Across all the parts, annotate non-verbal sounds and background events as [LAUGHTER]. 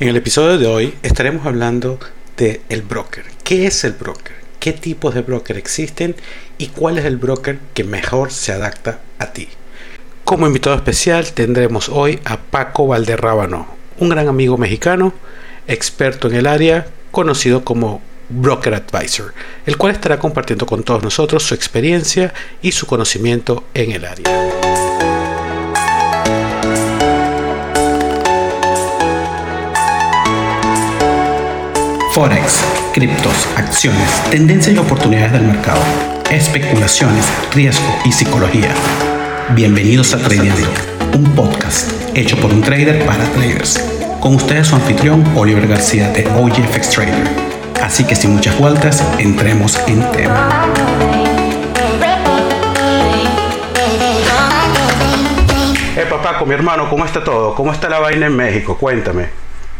En el episodio de hoy estaremos hablando de el broker. ¿Qué es el broker? ¿Qué tipos de broker existen? ¿Y cuál es el broker que mejor se adapta a ti? Como invitado especial tendremos hoy a Paco Valderrábano, un gran amigo mexicano, experto en el área, conocido como Broker Advisor, el cual estará compartiendo con todos nosotros su experiencia y su conocimiento en el área. Forex, criptos, acciones, tendencias y oportunidades del mercado, especulaciones, riesgo y psicología. Bienvenidos a Tradeando, un podcast hecho por un trader para traders. Con ustedes su anfitrión Oliver García de OGFX Trader. Así que sin muchas vueltas, entremos en tema. Eh, papá, con mi hermano, ¿cómo está todo? ¿Cómo está la vaina en México? Cuéntame.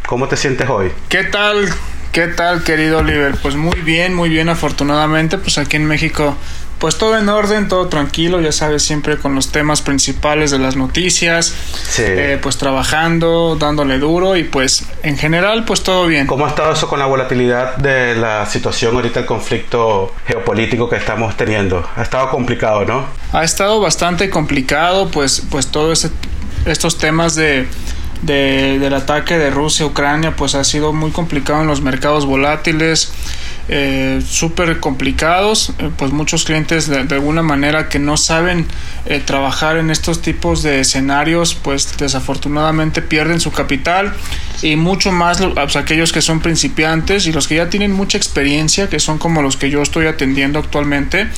¿Cómo te sientes hoy? ¿Qué tal? ¿Qué tal, querido Oliver? Pues muy bien, muy bien, afortunadamente, pues aquí en México, pues todo en orden, todo tranquilo, ya sabes, siempre con los temas principales de las noticias, sí. Eh, pues trabajando, dándole duro y pues en general, pues todo bien. ¿Cómo ha estado eso con la volatilidad de la situación ahorita, el conflicto geopolítico que estamos teniendo? Ha estado complicado, ¿no? Ha estado bastante complicado, pues, pues todos estos temas de de, del ataque de Rusia a Ucrania pues ha sido muy complicado en los mercados volátiles eh, súper complicados, eh, pues muchos clientes de, alguna manera que no saben eh, trabajar en estos tipos de escenarios, pues desafortunadamente pierden su capital y mucho más pues, aquellos que son principiantes y los que ya tienen mucha experiencia, que son como los que yo estoy atendiendo actualmente,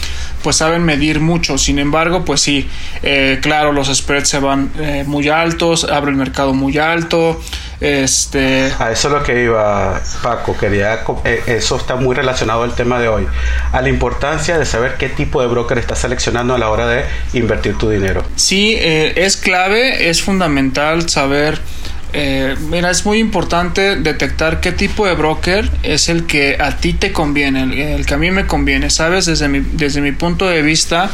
pues saben medir mucho. Sin embargo, pues sí, claro, los spreads se van muy altos, abre el mercado muy alto. Este... A eso es lo que iba Paco, quería, eso está muy relacionado al tema de hoy, a la importancia de saber qué tipo de broker estás seleccionando a la hora de invertir tu dinero. Sí, eh, es clave, es fundamental saber... Eh, mira, es muy importante detectar qué tipo de broker es el que a ti te conviene, el, que a mí me conviene, ¿sabes? Desde mi, desde mi punto de vista,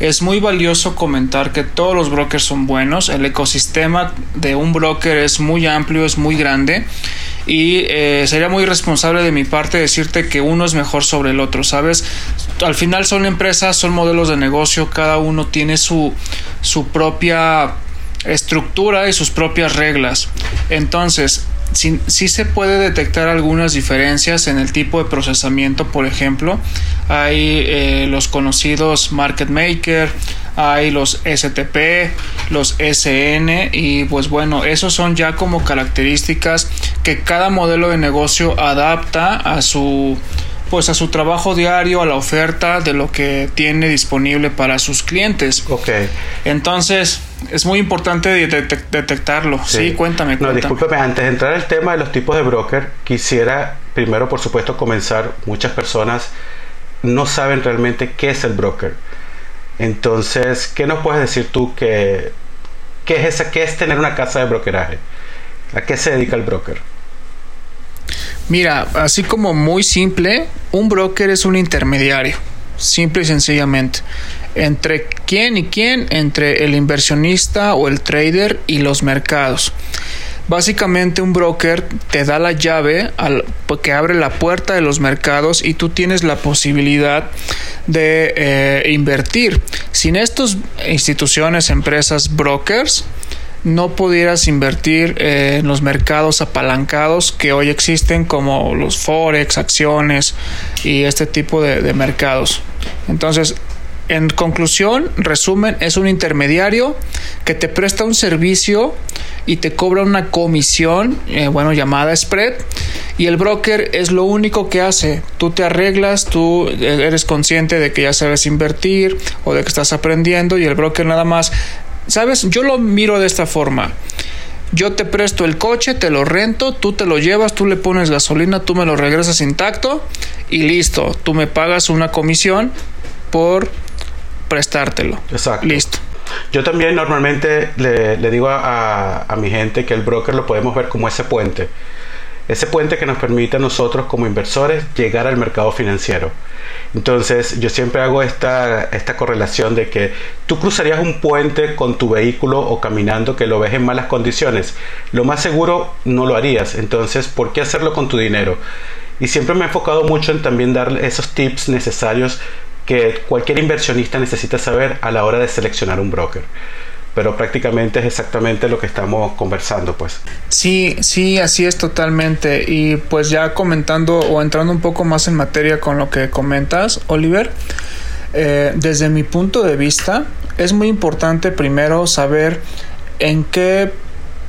es muy valioso comentar que todos los brokers son buenos, el ecosistema de un broker es muy amplio, es muy grande y eh, sería muy responsable de mi parte decirte que uno es mejor sobre el otro, ¿sabes? Al final son empresas, son modelos de negocio, cada uno tiene su, su propia estructura y sus propias reglas. Entonces, sí, se puede detectar algunas diferencias en el tipo de procesamiento, por ejemplo, hay eh, los conocidos market maker, hay los STP, los SN y pues bueno, esos son ya como características que cada modelo de negocio adapta a su pues a su trabajo diario, a la oferta de lo que tiene disponible para sus clientes. Ok. Entonces, es muy importante detectarlo. Sí, cuéntame, No, discúlpeme, antes de entrar al tema de los tipos de broker, quisiera primero, por supuesto, comenzar. Muchas personas no saben realmente qué es el broker. Entonces, ¿qué nos puedes decir tú que qué es esa, qué es tener una casa de brokeraje? ¿A qué se dedica el broker? Mira, así como muy simple, un broker es un intermediario, simple y sencillamente. ¿Entre quién y quién? Entre el inversionista o el trader y los mercados. Básicamente un broker te da la llave al, que abre la puerta de los mercados y tú tienes la posibilidad de eh, invertir. Sin estas instituciones, empresas, brokers, no pudieras invertir eh, en los mercados apalancados que hoy existen como los forex, acciones y este tipo de mercados. Entonces, en conclusión, resumen, es un intermediario que te presta un servicio y te cobra una comisión, eh, bueno, llamada spread. Y el broker es lo único que hace. Tú te arreglas, tú eres consciente de que ya sabes invertir o de que estás aprendiendo y el broker nada más, ¿sabes? Yo lo miro de esta forma. Yo te presto el coche, te lo rento, tú te lo llevas, tú le pones gasolina, tú me lo regresas intacto y listo. Tú me pagas una comisión por prestártelo. Exacto. Listo. Yo también normalmente le, digo a, mi gente que el broker lo podemos ver como ese puente. Ese puente que nos permite a nosotros como inversores llegar al mercado financiero. Entonces yo siempre hago esta, esta correlación de que tú cruzarías un puente con tu vehículo o caminando que lo ves en malas condiciones. Lo más seguro no lo harías. Entonces, ¿por qué hacerlo con tu dinero? Y siempre me he enfocado mucho en también dar esos tips necesarios que cualquier inversionista necesita saber a la hora de seleccionar un broker pero prácticamente es exactamente lo que estamos conversando, pues. Sí, sí, así es totalmente. Y pues ya comentando o entrando un poco más en materia con lo que comentas, Oliver, eh, desde mi punto de vista, es muy importante primero saber en qué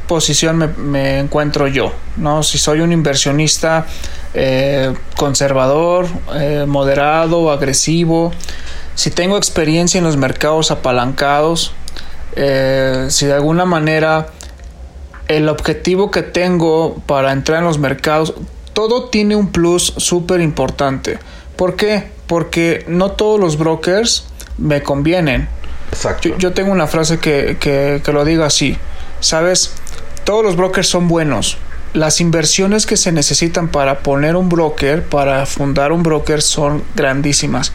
posición me, encuentro yo, ¿no? Si soy un inversionista eh, conservador, eh, moderado, agresivo, si tengo experiencia en los mercados apalancados, eh, si de alguna manera el objetivo que tengo para entrar en los mercados, todo tiene un plus súper importante. ¿Por qué? Porque no todos los brokers me convienen. Yo, tengo una frase que, que, que lo diga así. ¿Sabes? Todos los brokers son buenos. Las inversiones que se necesitan para poner un broker, para fundar un broker, son grandísimas.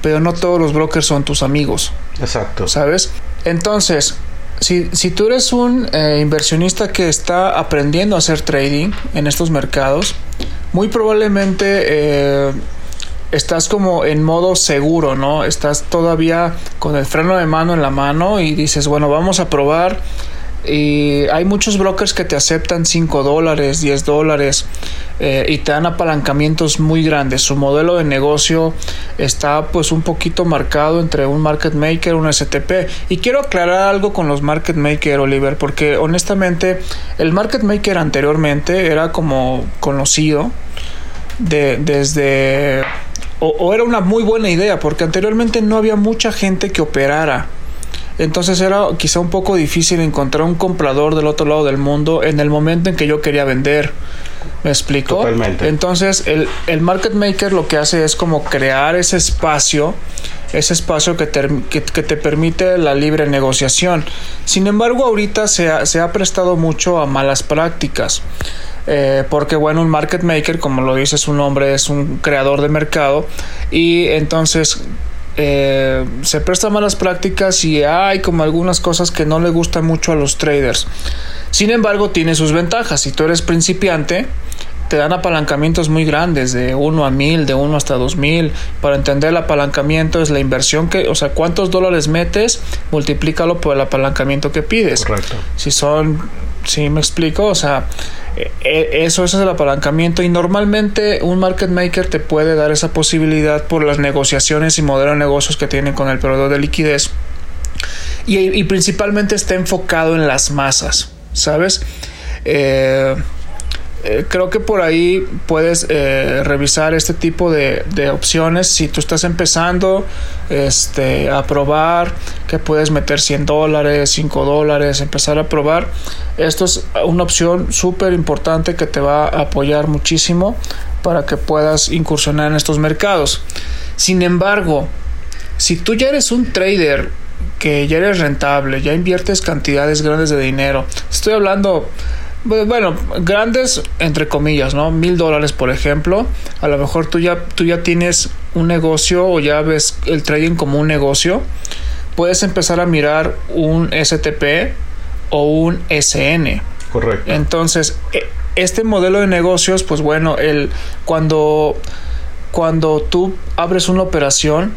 Pero no todos los brokers son tus amigos. Exacto. ¿Sabes? Entonces, si, si tú eres un eh, inversionista que está aprendiendo a hacer trading en estos mercados, muy probablemente eh, estás como en modo seguro, ¿no? Estás todavía con el freno de mano en la mano y dices, bueno, vamos a probar y hay muchos brokers que te aceptan 5 dólares, 10 dólares eh, y te dan apalancamientos muy grandes. Su modelo de negocio está pues un poquito marcado entre un market maker, un STP. Y quiero aclarar algo con los market maker, Oliver, porque honestamente el market maker anteriormente era como conocido de, desde... o era una muy buena idea, porque anteriormente no había mucha gente que operara entonces era quizá un poco difícil encontrar un comprador del otro lado del mundo en el momento en que yo quería vender. ¿Me explico? Totalmente. Entonces el, el market maker lo que hace es como crear ese espacio, ese espacio que te, que, te permite la libre negociación. Sin embargo, ahorita se ha, se ha prestado mucho a malas prácticas. Eh, porque bueno, un market maker, como lo dice su nombre, es un creador de mercado y entonces eh, se presta malas prácticas y hay como algunas cosas que no le gustan mucho a los traders. Sin embargo, tiene sus ventajas. Si tú eres principiante, te dan apalancamientos muy grandes, de 1 a 1000, de 1 hasta 2000. Para entender el apalancamiento es la inversión que, o sea, cuántos dólares metes, multiplícalo por el apalancamiento que pides. Correcto. Si son, si me explico, o sea, e, e, eso, es el apalancamiento y normalmente un market maker te puede dar esa posibilidad por las negociaciones y modelo de negocios que tienen con el proveedor de liquidez y, y principalmente está enfocado en las masas, ¿sabes? Eh, eh, creo que por ahí puedes eh, revisar este tipo de, opciones. Si tú estás empezando este, a probar que puedes meter 100 dólares 5 dólares empezar a probar. Esto es una opción súper importante que te va a apoyar muchísimo para que puedas incursionar en estos mercados. Sin embargo si tú ya eres un trader que ya eres rentable ya inviertes cantidades grandes de dinero estoy hablando bueno, grandes entre comillas, ¿no? Mil dólares, por ejemplo. A lo mejor tú ya, tú ya tienes un negocio o ya ves el trading como un negocio. Puedes empezar a mirar un STP o un SN. Correcto. Entonces, e, este modelo de negocios, pues bueno, el, cuando, cuando tú abres una operación,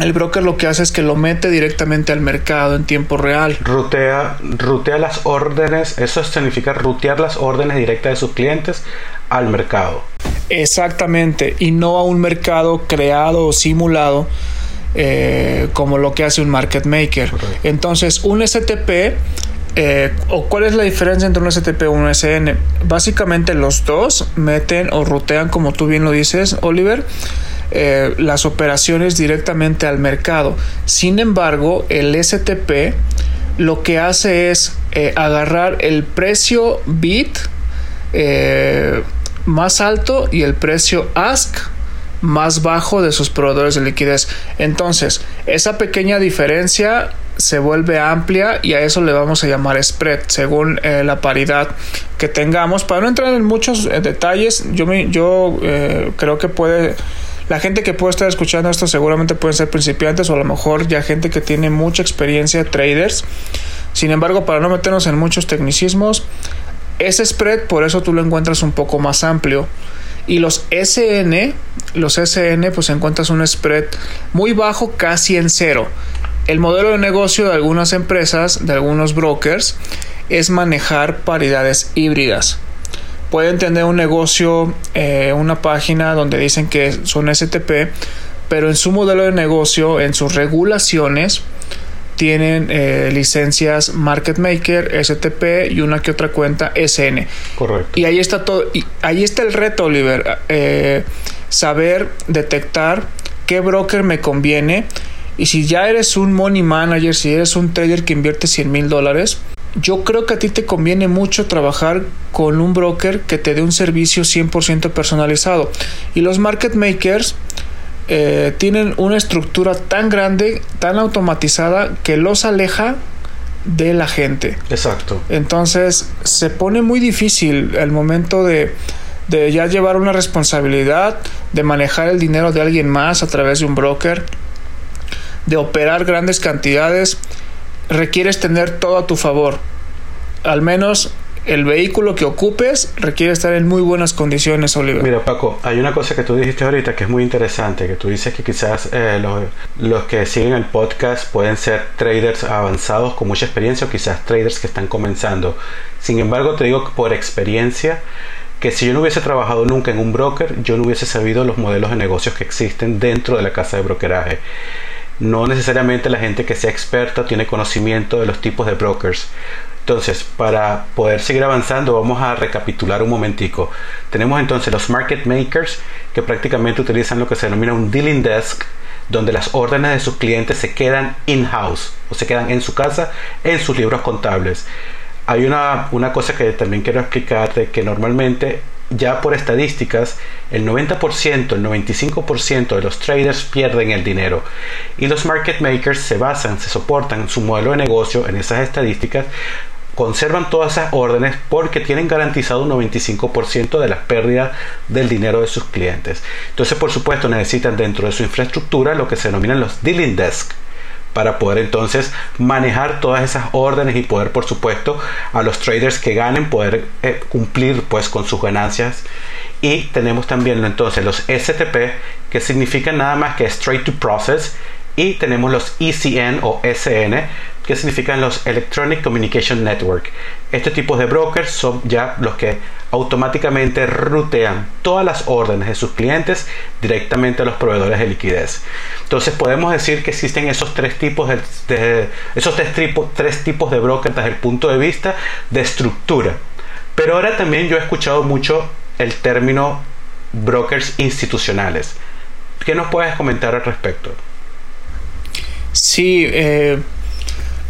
el broker lo que hace es que lo mete directamente al mercado en tiempo real. Rutea, rutea las órdenes, eso significa rutear las órdenes directas de sus clientes al mercado. Exactamente, y no a un mercado creado o simulado eh, como lo que hace un market maker. Entonces, un STP eh, o cuál es la diferencia entre un STP y un SN. Básicamente los dos meten o rutean, como tú bien lo dices, Oliver, eh, las operaciones directamente al mercado. Sin embargo, el STP lo que hace es eh, agarrar el precio bit eh, más alto y el precio ask más bajo de sus proveedores de liquidez. Entonces, esa pequeña diferencia se vuelve amplia y a eso le vamos a llamar spread según eh, la paridad que tengamos. Para no entrar en muchos detalles, yo, creo que puede... La gente que puede estar escuchando esto seguramente pueden ser principiantes o a lo mejor ya gente que tiene mucha experiencia, traders. Sin embargo, para no meternos en muchos tecnicismos, ese spread por eso tú lo encuentras un poco más amplio. Y los SN, los SN, pues encuentras un spread muy bajo, casi en cero. El modelo de negocio de algunas empresas, de algunos brokers, es manejar paridades híbridas. Pueden tener un negocio, eh, una página donde dicen que son STP, pero en su modelo de negocio, en sus regulaciones, tienen eh, licencias Market Maker, STP y una que otra cuenta SN. Correcto. Y ahí está todo. Y ahí está el reto, Oliver. Eh, saber detectar qué broker me conviene. Y si ya eres un money manager, si eres un trader que invierte 100 mil dólares, yo creo que a ti te conviene mucho trabajar con un broker que te dé un servicio 100% personalizado. Y los market makers eh, tienen una estructura tan grande, tan automatizada, que los aleja de la gente. Exacto. Entonces se pone muy difícil el momento de, de ya llevar una responsabilidad, de manejar el dinero de alguien más a través de un broker, de operar grandes cantidades. Requieres tener todo a tu favor. Al menos el vehículo que ocupes requiere estar en muy buenas condiciones, Oliver. Mira, Paco, hay una cosa que tú dijiste ahorita que es muy interesante, que tú dices que quizás eh, los, los, que siguen el podcast pueden ser traders avanzados con mucha experiencia o quizás traders que están comenzando. Sin embargo, te digo que por experiencia que si yo no hubiese trabajado nunca en un broker, yo no hubiese sabido los modelos de negocios que existen dentro de la casa de brokeraje. No necesariamente la gente que sea experta tiene conocimiento de los tipos de brokers. Entonces, para poder seguir avanzando, vamos a recapitular un momentico. Tenemos entonces los market makers que prácticamente utilizan lo que se denomina un dealing desk, donde las órdenes de sus clientes se quedan in-house o se quedan en su casa, en sus libros contables. Hay una, una cosa que también quiero explicar de que normalmente ya por estadísticas, el 90%, el 95% de los traders pierden el dinero. Y los market makers se basan, se soportan su modelo de negocio en esas estadísticas conservan todas esas órdenes porque tienen garantizado un 95% de las pérdidas del dinero de sus clientes. Entonces, por supuesto, necesitan dentro de su infraestructura lo que se denominan los dealing desk para poder entonces manejar todas esas órdenes y poder por supuesto a los traders que ganen poder eh, cumplir pues con sus ganancias y tenemos también entonces los STP que significan nada más que straight to process y tenemos los ECN o SN que significan los Electronic Communication Network. Este tipo de brokers son ya los que automáticamente rutean todas las órdenes de sus clientes directamente a los proveedores de liquidez. Entonces podemos decir que existen esos tres tipos de, esos tres, tres tipos de brokers desde el punto de vista de estructura. Pero ahora también yo he escuchado mucho el término brokers institucionales. ¿Qué nos puedes comentar al respecto? Sí, eh,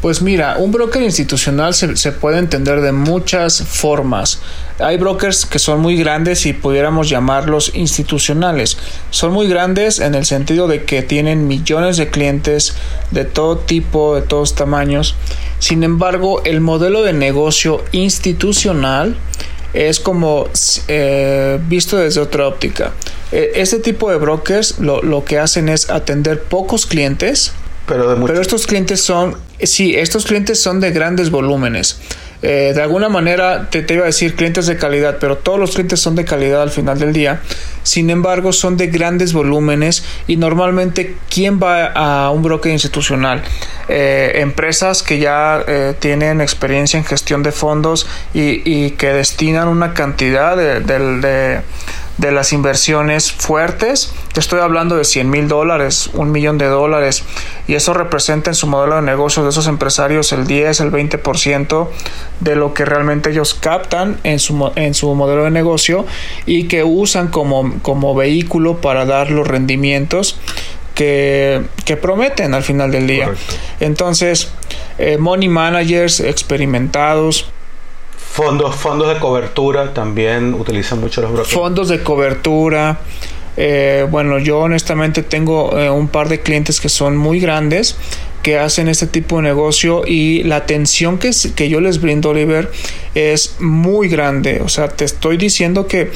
pues mira, un broker institucional se, puede entender de muchas formas. Hay brokers que son muy grandes y pudiéramos llamarlos institucionales. Son muy grandes en el sentido de que tienen millones de clientes de todo tipo, de todos tamaños. Sin embargo, el modelo de negocio institucional es como eh, visto desde otra óptica. E, este tipo de brokers lo que hacen es atender pocos clientes pero, estos clientes son, sí, estos clientes son de grandes volúmenes. Eh, de alguna manera te, iba a decir clientes de calidad, pero todos los clientes son de calidad al final del día. Sin embargo, son de grandes volúmenes y normalmente, ¿quién va a un broker institucional? Eh, empresas que ya eh, tienen experiencia en gestión de fondos y, que destinan una cantidad de de las inversiones fuertes. Estoy hablando de 100 mil dólares, un millón de dólares. Y eso representa en su modelo de negocio de esos empresarios el 10, el 20% de lo que realmente ellos captan en su, en su modelo de negocio y que usan como, como vehículo para dar los rendimientos que, que, prometen al final del día. Correcto. Entonces, eh, money managers experimentados Fondos, fondos de cobertura también utilizan mucho los brokers. Fondos de cobertura. Eh, bueno, yo honestamente tengo eh, un par de clientes que son muy grandes, que hacen este tipo de negocio y la atención que, que yo les brindo, Oliver, es muy grande. O sea, te estoy diciendo que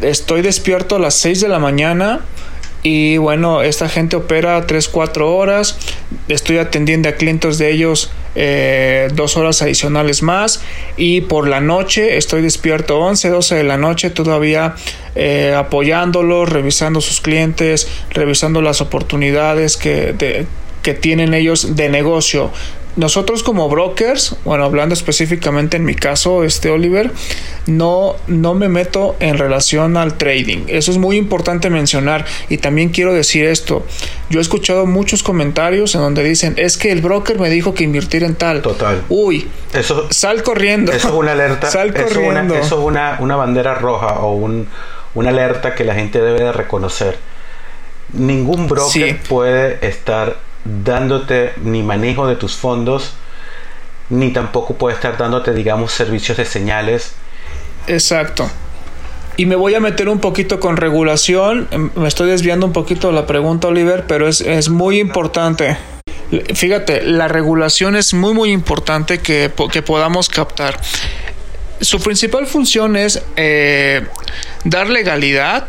estoy despierto a las 6 de la mañana y bueno, esta gente opera 3-4 horas. Estoy atendiendo a clientes de ellos eh, dos horas adicionales más. Y por la noche estoy despierto 11, 12 de la noche todavía eh, apoyándolos, revisando sus clientes, revisando las oportunidades que, que tienen ellos de negocio nosotros como brokers, bueno, hablando específicamente en mi caso, este Oliver, no, no me meto en relación al trading. Eso es muy importante mencionar y también quiero decir esto. Yo he escuchado muchos comentarios en donde dicen, es que el broker me dijo que invertir en tal. Total. Uy, eso, sal corriendo. Eso es una alerta. sal corriendo. Eso es una, una, bandera roja o un, una alerta que la gente debe de reconocer. Ningún broker puede estar dándote ni manejo de tus fondos, ni tampoco puede estar dándote, digamos, servicios de señales. Exacto. Y me voy a meter un poquito con regulación. Me estoy desviando un poquito de la pregunta, Oliver, pero es, muy importante. Fíjate, la regulación es muy, muy importante que, que podamos captar. Su principal función es eh, dar legalidad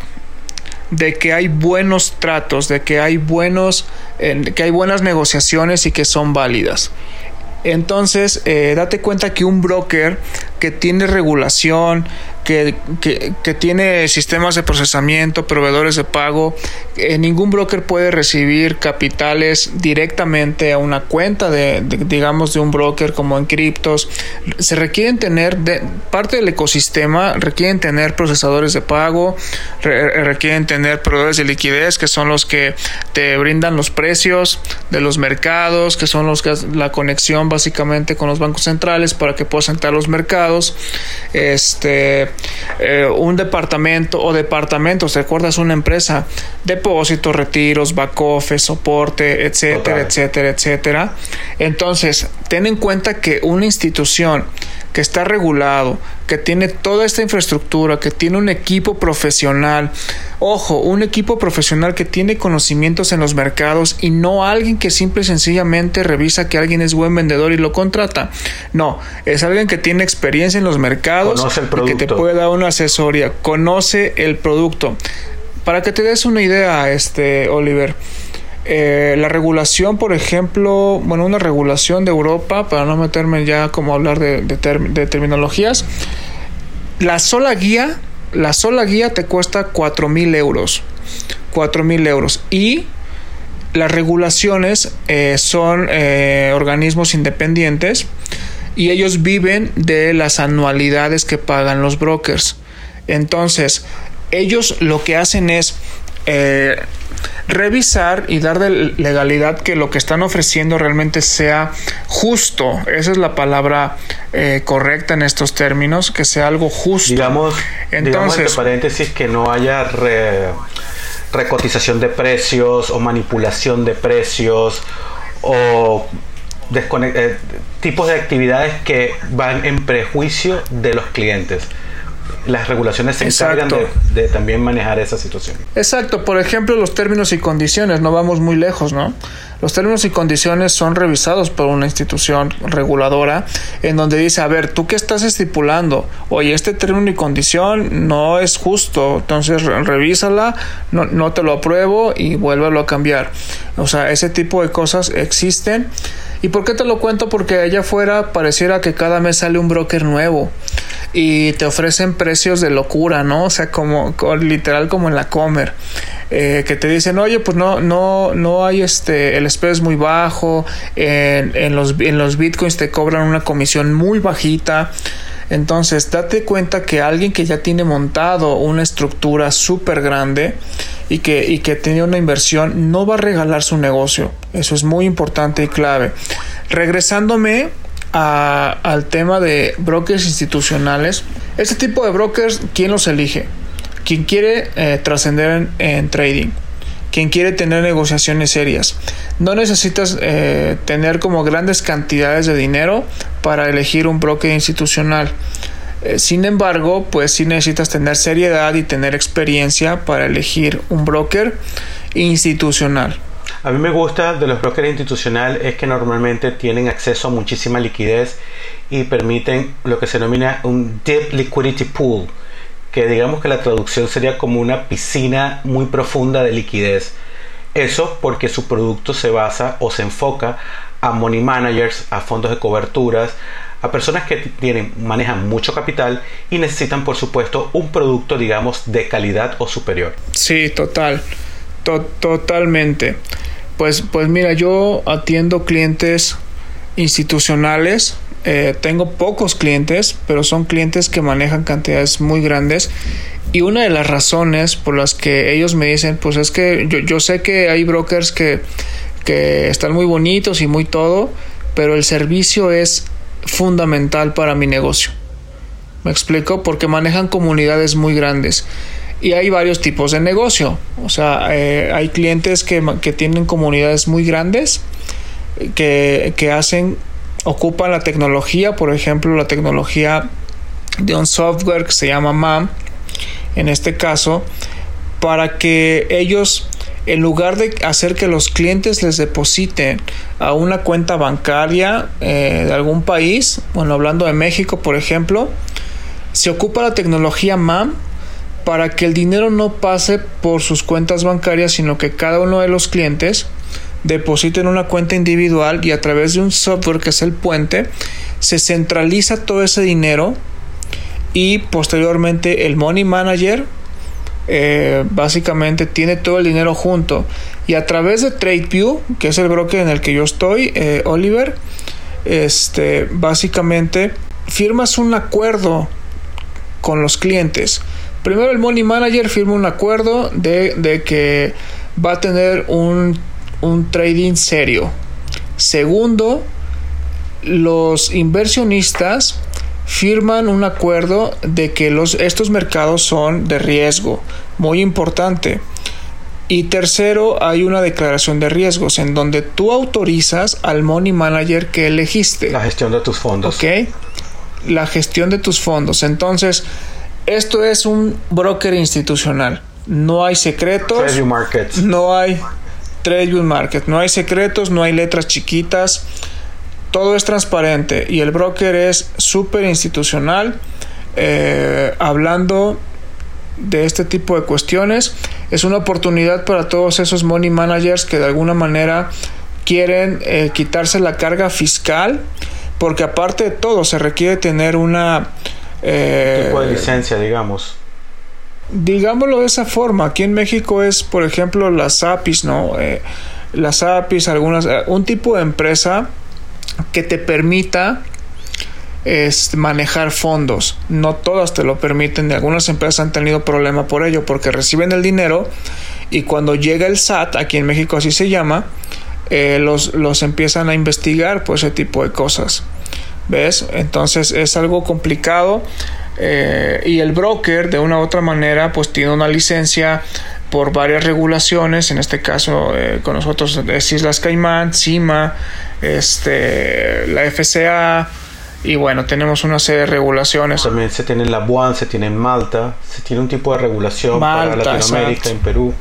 de que hay buenos tratos, de que hay buenos, que hay buenas negociaciones y que son válidas. Entonces, eh, date cuenta que un broker que tiene regulación, que, tiene sistemas de procesamiento, proveedores de pago, eh, ningún broker puede recibir capitales directamente a una cuenta de, digamos, de un broker como en criptos. Se requieren tener, de, parte del ecosistema, requieren tener procesadores de pago, requieren tener proveedores de liquidez, que son los que te brindan los precios de los mercados, que son los que la conexión básicamente con los bancos centrales para que puedas entrar a los mercados. Este, eh, un departamento o departamentos, ¿te acuerdas? Una empresa, depósitos, retiros, back office, soporte, etcétera, etcétera, etcétera. Entonces, ten en cuenta que una institución que está regulado, que tiene toda esta infraestructura, que tiene un equipo profesional, ojo, un equipo profesional que tiene conocimientos en los mercados y no alguien que simple y sencillamente revisa que alguien es buen vendedor y lo contrata. No, es alguien que tiene experiencia en los mercados y que te puede dar una asesoría, conoce el producto. Para que te des una idea, este Oliver, eh, la regulación, por ejemplo, bueno, una regulación de Europa, para no meterme ya como hablar de, terminologías, la sola guía, la sola guía te cuesta 4 mil euros. 4 mil euros. Y las regulaciones eh, son eh, organismos independientes y ellos viven de las anualidades que pagan los brokers. Entonces, ellos lo que hacen es revisar y dar de legalidad que lo que están ofreciendo realmente sea justo. Esa es la palabra eh, correcta en estos términos, que sea algo justo. Digamos, entonces, digamos paréntesis que no haya recotización de precios o manipulación de precios o eh, tipos de actividades que van en prejuicio de los clientes las regulaciones se encargan de, también manejar esa situación. Exacto, por ejemplo, los términos y condiciones, no vamos muy lejos, ¿no? Los términos y condiciones son revisados por una institución reguladora en donde dice, a ver, ¿tú qué estás estipulando? Oye, este término y condición no es justo, entonces revísala, no, no te lo apruebo y vuélvelo a cambiar. O sea, ese tipo de cosas existen. ¿Y por qué te lo cuento? Porque allá afuera pareciera que cada mes sale un broker nuevo y te ofrecen precios de locura, ¿no? O sea, como, literal como en la Comer. Eh, que te dicen, oye, pues no, no, no hay este, el spread es muy bajo, en, en, los, en los bitcoins te cobran una comisión muy bajita. Entonces, date cuenta que alguien que ya tiene montado una estructura súper grande y que, y que tiene una inversión no va a regalar su negocio. Eso es muy importante y clave. Regresándome al tema de brokers institucionales. Este tipo de brokers, ¿quién los elige? Quien quiere eh, trascender en, trading, quien quiere tener negociaciones serias. No necesitas eh, tener como grandes cantidades de dinero para elegir un broker institucional. Eh, sin embargo, pues sí necesitas tener seriedad y tener experiencia para elegir un broker institucional. A mí me gusta de los brokers institucionales es que normalmente tienen acceso a muchísima liquidez y permiten lo que se denomina un deep liquidity pool, que digamos que la traducción sería como una piscina muy profunda de liquidez. Eso porque su producto se basa o se enfoca a money managers, a fondos de coberturas, a personas que tienen, manejan mucho capital y necesitan por supuesto un producto digamos de calidad o superior. Sí, total, totalmente. Pues, pues mira, yo atiendo clientes institucionales, eh, tengo pocos clientes, pero son clientes que manejan cantidades muy grandes. Y una de las razones por las que ellos me dicen, pues es que yo, yo sé que hay brokers que, que están muy bonitos y muy todo, pero el servicio es fundamental para mi negocio. ¿Me explico? Porque manejan comunidades muy grandes. Y hay varios tipos de negocio. O sea, eh, hay clientes que, tienen comunidades muy grandes que, que hacen, ocupan la tecnología, por ejemplo, la tecnología de un software que se llama MAM, en este caso, para que ellos en lugar de hacer que los clientes les depositen a una cuenta bancaria eh, de algún país, bueno, hablando de México, por ejemplo, se ocupa la tecnología MAM para que el dinero no pase por sus cuentas bancarias, sino que cada uno de los clientes deposite en una cuenta individual y a través de un software que es el puente, se centraliza todo ese dinero y posteriormente el money manager eh, básicamente tiene todo el dinero junto y a través de TradeView, que es el broker en el que yo estoy, eh, Oliver, este, básicamente firmas un acuerdo con los clientes. Primero el Money Manager firma un acuerdo de, de que va a tener un, un trading serio. Segundo, los inversionistas firman un acuerdo de que los, estos mercados son de riesgo, muy importante. Y tercero, hay una declaración de riesgos en donde tú autorizas al money manager que elegiste. La gestión de tus fondos. Ok. La gestión de tus fondos. Entonces, esto es un broker institucional. No hay secretos. Trade market. No hay trade market. No hay secretos, no hay letras chiquitas todo es transparente y el broker es súper institucional. Eh, hablando de este tipo de cuestiones, es una oportunidad para todos esos money managers que de alguna manera quieren eh, quitarse la carga fiscal, porque aparte de todo se requiere tener una... Eh, tipo de licencia, digamos. Digámoslo de esa forma, aquí en México es, por ejemplo, las APIs, ¿no? las APIs, algunas, un tipo de empresa que te permita es manejar fondos. No todas te lo permiten. Algunas empresas han tenido problema por ello porque reciben el dinero y cuando llega el SAT, aquí en México así se llama, eh, los, los empiezan a investigar por ese tipo de cosas. ¿Ves? Entonces es algo complicado. Eh, y el broker de una u otra manera pues tiene una licencia por varias regulaciones, en este caso eh, con nosotros es Islas Caimán, CIMA, este, la FCA y bueno, tenemos una serie de regulaciones. También se tiene en la BUAN, se tiene en Malta, se tiene un tipo de regulación para Latinoamérica, en Perú.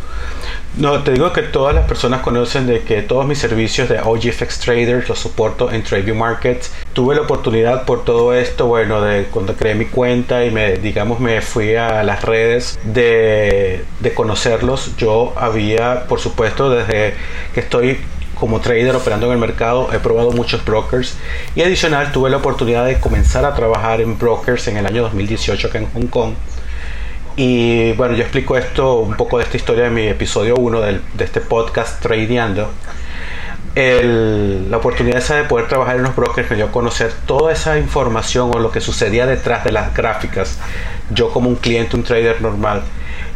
No, te digo que todas las personas conocen de que todos mis servicios de OGFX Traders los soporto en TradeView Markets. Tuve la oportunidad por todo esto, bueno, de cuando creé mi cuenta y me, digamos, me fui a las redes de, de conocerlos. Yo había, por supuesto, desde que estoy como trader operando en el mercado he probado muchos brokers y adicional tuve la oportunidad de comenzar a trabajar en brokers en el año 2018 acá en Hong Kong y bueno, yo explico esto, un poco de esta historia de mi episodio 1 de este podcast Tradeando. la oportunidad esa de poder trabajar en los brokers me dio a conocer toda esa información o lo que sucedía detrás de las gráficas. Yo como un cliente, un trader normal.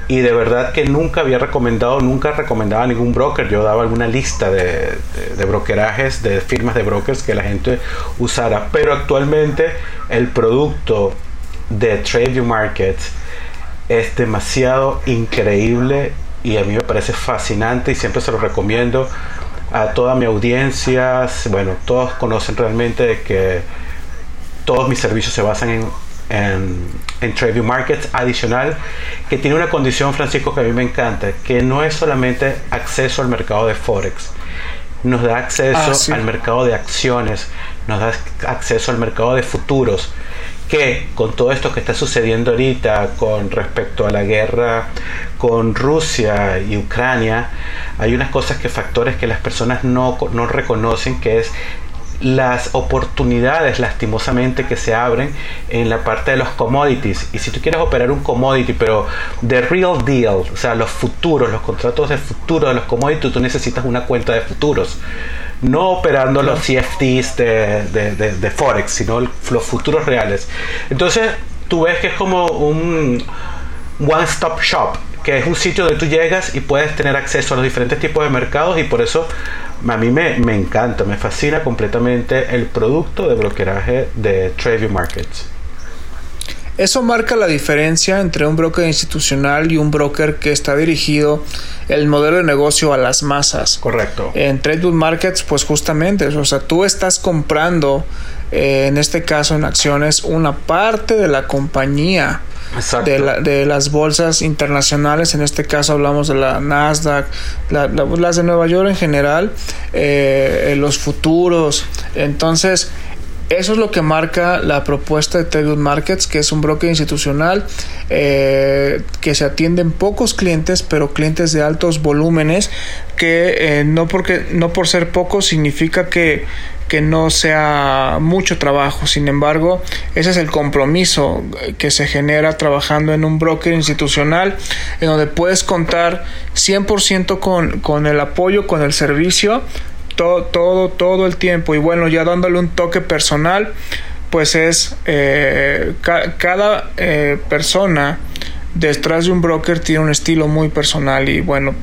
Y de verdad que nunca había recomendado, nunca recomendaba ningún broker. Yo daba alguna lista de, de, de brokerajes, de firmas de brokers que la gente usara. Pero actualmente el producto de TradeView Markets es demasiado increíble y a mí me parece fascinante y siempre se lo recomiendo a toda mi audiencia. Bueno, todos conocen realmente que todos mis servicios se basan en en, en TradeView Markets adicional que tiene una condición, Francisco, que a mí me encanta, que no es solamente acceso al mercado de Forex, nos da acceso Ah, al mercado de acciones, nos da acceso al mercado de futuros, que con todo esto que está sucediendo ahorita con respecto a la guerra con Rusia y Ucrania, hay unas cosas que factores que las personas no, no reconocen, que es las oportunidades lastimosamente que se abren en la parte de los commodities. Y si tú quieres operar un commodity pero de real deal o sea los futuros los contratos de futuro de los commodities tú necesitas una cuenta de futuros no operando los CFDs de, de, de, de Forex sino los futuros reales entonces tú ves que es como un one stop shop que es un sitio donde tú llegas y puedes tener acceso a los diferentes tipos de mercados y por eso a mí me, me encanta, me fascina completamente el producto de brokeraje de TradeView Markets. Eso marca la diferencia entre un broker institucional y un broker que está dirigido el modelo de negocio a las masas. Correcto. En TradeView Markets, pues justamente, o sea, tú estás comprando, eh, en este caso en acciones, una parte de la compañía. De, la, de, las bolsas internacionales, en este caso hablamos de la Nasdaq, la, la, las de Nueva York en general, eh, los futuros. Entonces, eso es lo que marca la propuesta de Trade Markets, que es un broker institucional eh, que se atienden pocos clientes, pero clientes de altos volúmenes, que eh, no, porque, no por ser pocos significa que, que no sea mucho trabajo. Sin embargo, ese es el compromiso que se genera trabajando en un broker institucional, en donde puedes contar 100% con, con el apoyo, con el servicio todo, todo, todo el tiempo. Y bueno, ya dándole un toque personal, pues es eh, ca cada eh, persona detrás de un broker tiene un estilo muy personal. Y bueno,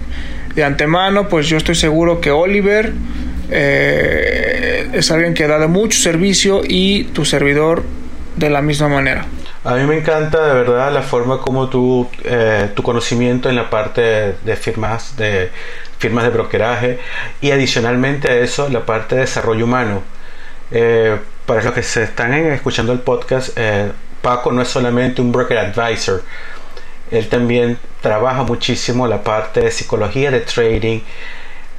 de antemano, pues yo estoy seguro que Oliver eh, es alguien que da de mucho servicio y tu servidor de la misma manera. A mí me encanta de verdad la forma como tú, eh, tu conocimiento en la parte de firmas de firmas de brokeraje y adicionalmente a eso la parte de desarrollo humano. Eh, para los que se están escuchando el podcast, eh, Paco no es solamente un broker advisor, él también trabaja muchísimo la parte de psicología de trading,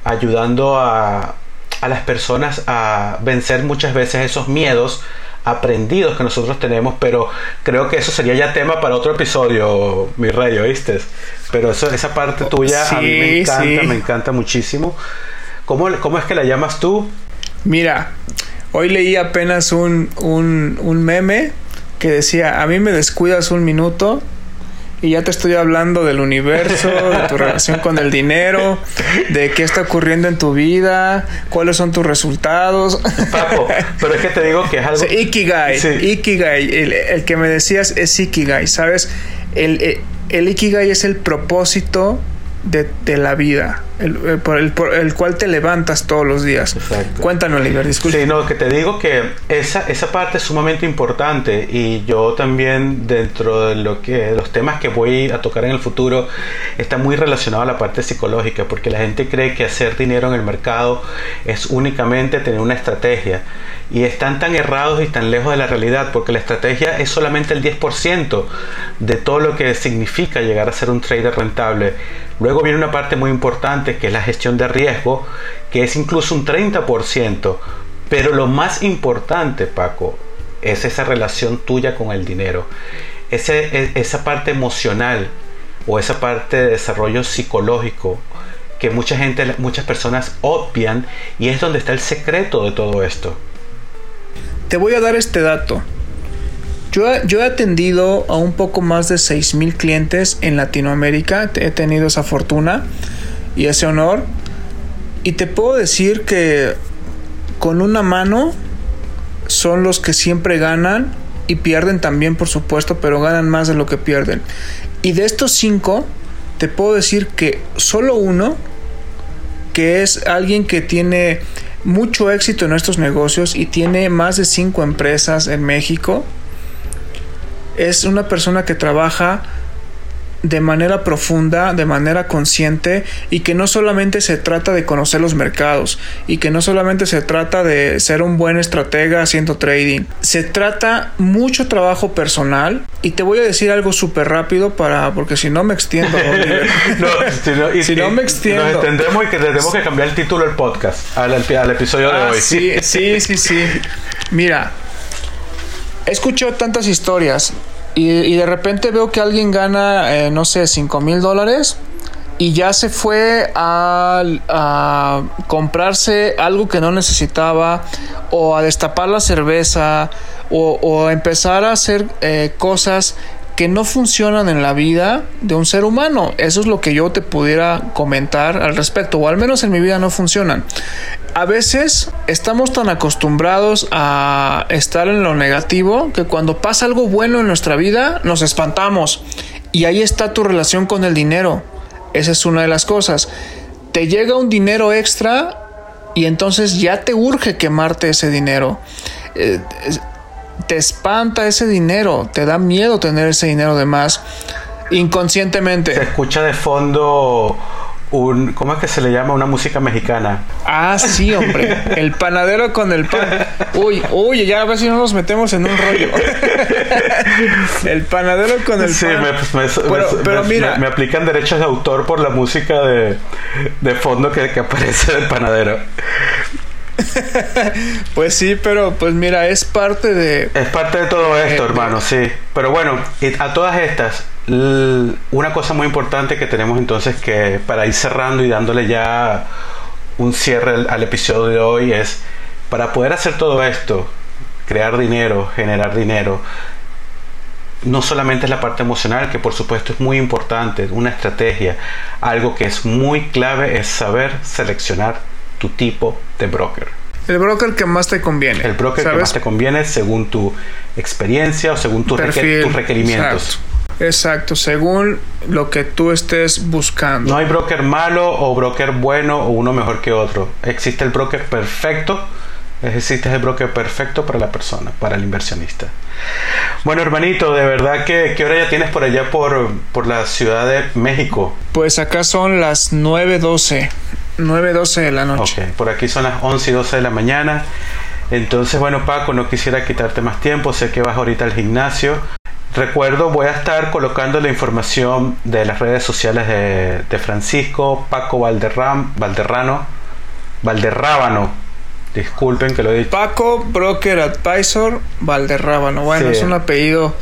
ayudando a, a las personas a vencer muchas veces esos miedos aprendidos que nosotros tenemos, pero creo que eso sería ya tema para otro episodio, mi rey, ¿oíste? Pero eso, esa parte tuya sí, a mí me encanta, sí. me encanta muchísimo. ¿Cómo, ¿Cómo, es que la llamas tú? Mira, hoy leí apenas un, un, un meme que decía, a mí me descuidas un minuto y ya te estoy hablando del universo, de tu relación con el dinero, de qué está ocurriendo en tu vida, cuáles son tus resultados. Papo, pero es que te digo que es algo... Ikigai, sí. Ikigai, el, el, que me decías es Ikigai, ¿sabes? El, el, el Ikigai es el propósito de, de la vida, el, por, el, por el cual te levantas todos los días. Exacto. Cuéntanos, Oliver, disculpe. Sí, no, que te digo que esa, esa parte es sumamente importante y yo también dentro de lo que los temas que voy a tocar en el futuro está muy relacionado a la parte psicológica porque la gente cree que hacer dinero en el mercado es únicamente tener una estrategia y están tan errados y tan lejos de la realidad porque la estrategia es solamente el 10% de todo lo que significa llegar a ser un trader rentable. Luego viene una parte muy importante que es la gestión de riesgo, que es incluso un 30%. Pero lo más importante, Paco, es esa relación tuya con el dinero. Ese, esa parte emocional o esa parte de desarrollo psicológico que mucha gente, muchas personas obvian y es donde está el secreto de todo esto. Te voy a dar este dato. Yo, he atendido a un poco más de 6.000 clientes en Latinoamérica. He tenido esa fortuna y ese honor. Y te puedo decir que con una mano son los que siempre ganan y pierden también, por supuesto, pero ganan más de lo que pierden. Y de estos cinco, te puedo decir que solo uno, que es alguien que tiene mucho éxito en estos negocios y tiene más de cinco empresas en México, es una persona que trabaja de manera profunda, de manera consciente y que no solamente se trata de conocer los mercados y que no solamente se trata de ser un buen estratega haciendo trading. Se trata mucho trabajo personal y te voy a decir algo súper rápido para porque si no me extiendo. [LAUGHS] si no, me extiendo. Nos extendemos y que tenemos que cambiar el título del podcast al, al episodio de ah, hoy. Sí, sí, sí, sí. Mira, he escuchado tantas historias y, de repente veo que alguien gana, eh, no sé, 5 mil dólares y ya se fue a, a, comprarse algo que no necesitaba o a destapar la cerveza o, a empezar a hacer eh, cosas que no funcionan en la vida de un ser humano. Eso es lo que yo te pudiera comentar al respecto, o al menos en mi vida no funcionan. A veces estamos tan acostumbrados a estar en lo negativo que cuando pasa algo bueno en nuestra vida nos espantamos. Y ahí está tu relación con el dinero. Esa es una de las cosas. Te llega un dinero extra y entonces ya te urge quemarte ese dinero. Eh, te espanta ese dinero, te da miedo tener ese dinero de más inconscientemente. Se escucha de fondo un, ¿cómo es que se le llama? Una música mexicana. Ah, sí, hombre. [LAUGHS] El panadero con el pan. Uy, uy, ya a ver si no nos metemos en un rollo. [LAUGHS] el panadero con el sí, pan. Me, pero, mira. Me, aplican derechos de autor por la música de, de fondo que, que aparece del panadero. [LAUGHS] pues sí, pero pues mira, es parte de... Es parte de todo esto, eh, hermano, sí. Pero bueno, a todas estas, una cosa muy importante que tenemos entonces que para ir cerrando y dándole ya un cierre al, episodio de hoy es, para poder hacer todo esto, crear dinero, generar dinero, no solamente es la parte emocional, que por supuesto es muy importante, una estrategia, algo que es muy clave es saber seleccionar tu tipo de broker. El broker que más te conviene. El broker que más te conviene según tu experiencia o según tus requerimientos. Exacto. según lo que tú estés buscando. No hay broker malo o broker bueno o uno mejor que otro. Existe el broker perfecto. Existe el broker perfecto para la persona, para el inversionista. Bueno, hermanito, de verdad que ¿qué hora ya tienes por allá por, por la Ciudad de México? Pues acá son las 9.12. 9.12 de la noche. Ok, por aquí son las 11 y 12 de la mañana. Entonces, bueno, Paco, no quisiera quitarte más tiempo. Sé que vas ahorita al gimnasio. Recuerdo, voy a estar colocando la información de las redes sociales de, de Francisco, Paco Valderram, Valderrano, Valderrábano. Disculpen que lo he dicho. Paco Broker Advisor Valderrábano. Bueno, es un apellido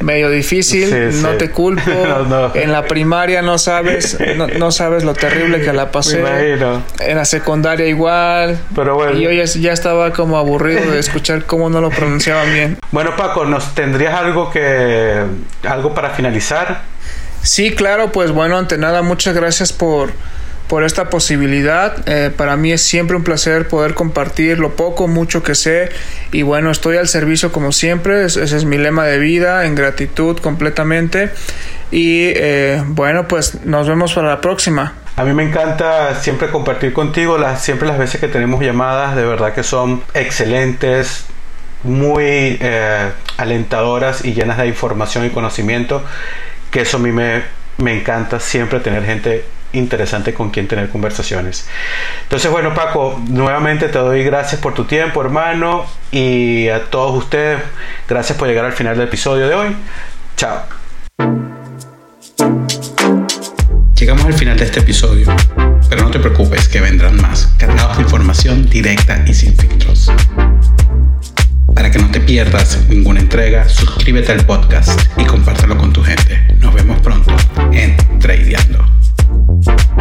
medio difícil, no te culpo. [LAUGHS] En la primaria no sabes, no, sabes lo terrible que la pasé. En la secundaria igual. Pero bueno. Y yo ya, estaba como aburrido de escuchar cómo no lo pronunciaban bien. Bueno, Paco, ¿nos tendrías algo que algo para finalizar? Sí, claro, pues bueno, ante nada, muchas gracias por por esta posibilidad. Eh, para mí es siempre un placer poder compartir lo poco, mucho que sé. Y bueno, estoy al servicio como siempre. ese es mi lema de vida, en gratitud completamente. Y eh, bueno, pues nos vemos para la próxima. A mí me encanta siempre compartir contigo, las, siempre las veces que tenemos llamadas, de verdad que son excelentes, muy eh, alentadoras y llenas de información y conocimiento, que eso a mí me, me encanta siempre tener gente interesante con quien tener conversaciones. Entonces, bueno, Paco, nuevamente te doy gracias por tu tiempo, hermano, y a todos ustedes, gracias por llegar al final del episodio de hoy. Chao. Llegamos al final de este episodio, pero no te preocupes que vendrán más, cargados de información directa y sin filtros. Para que no te pierdas ninguna entrega, suscríbete al podcast y compártelo con tu gente. Nos vemos pronto en Trade Thank you.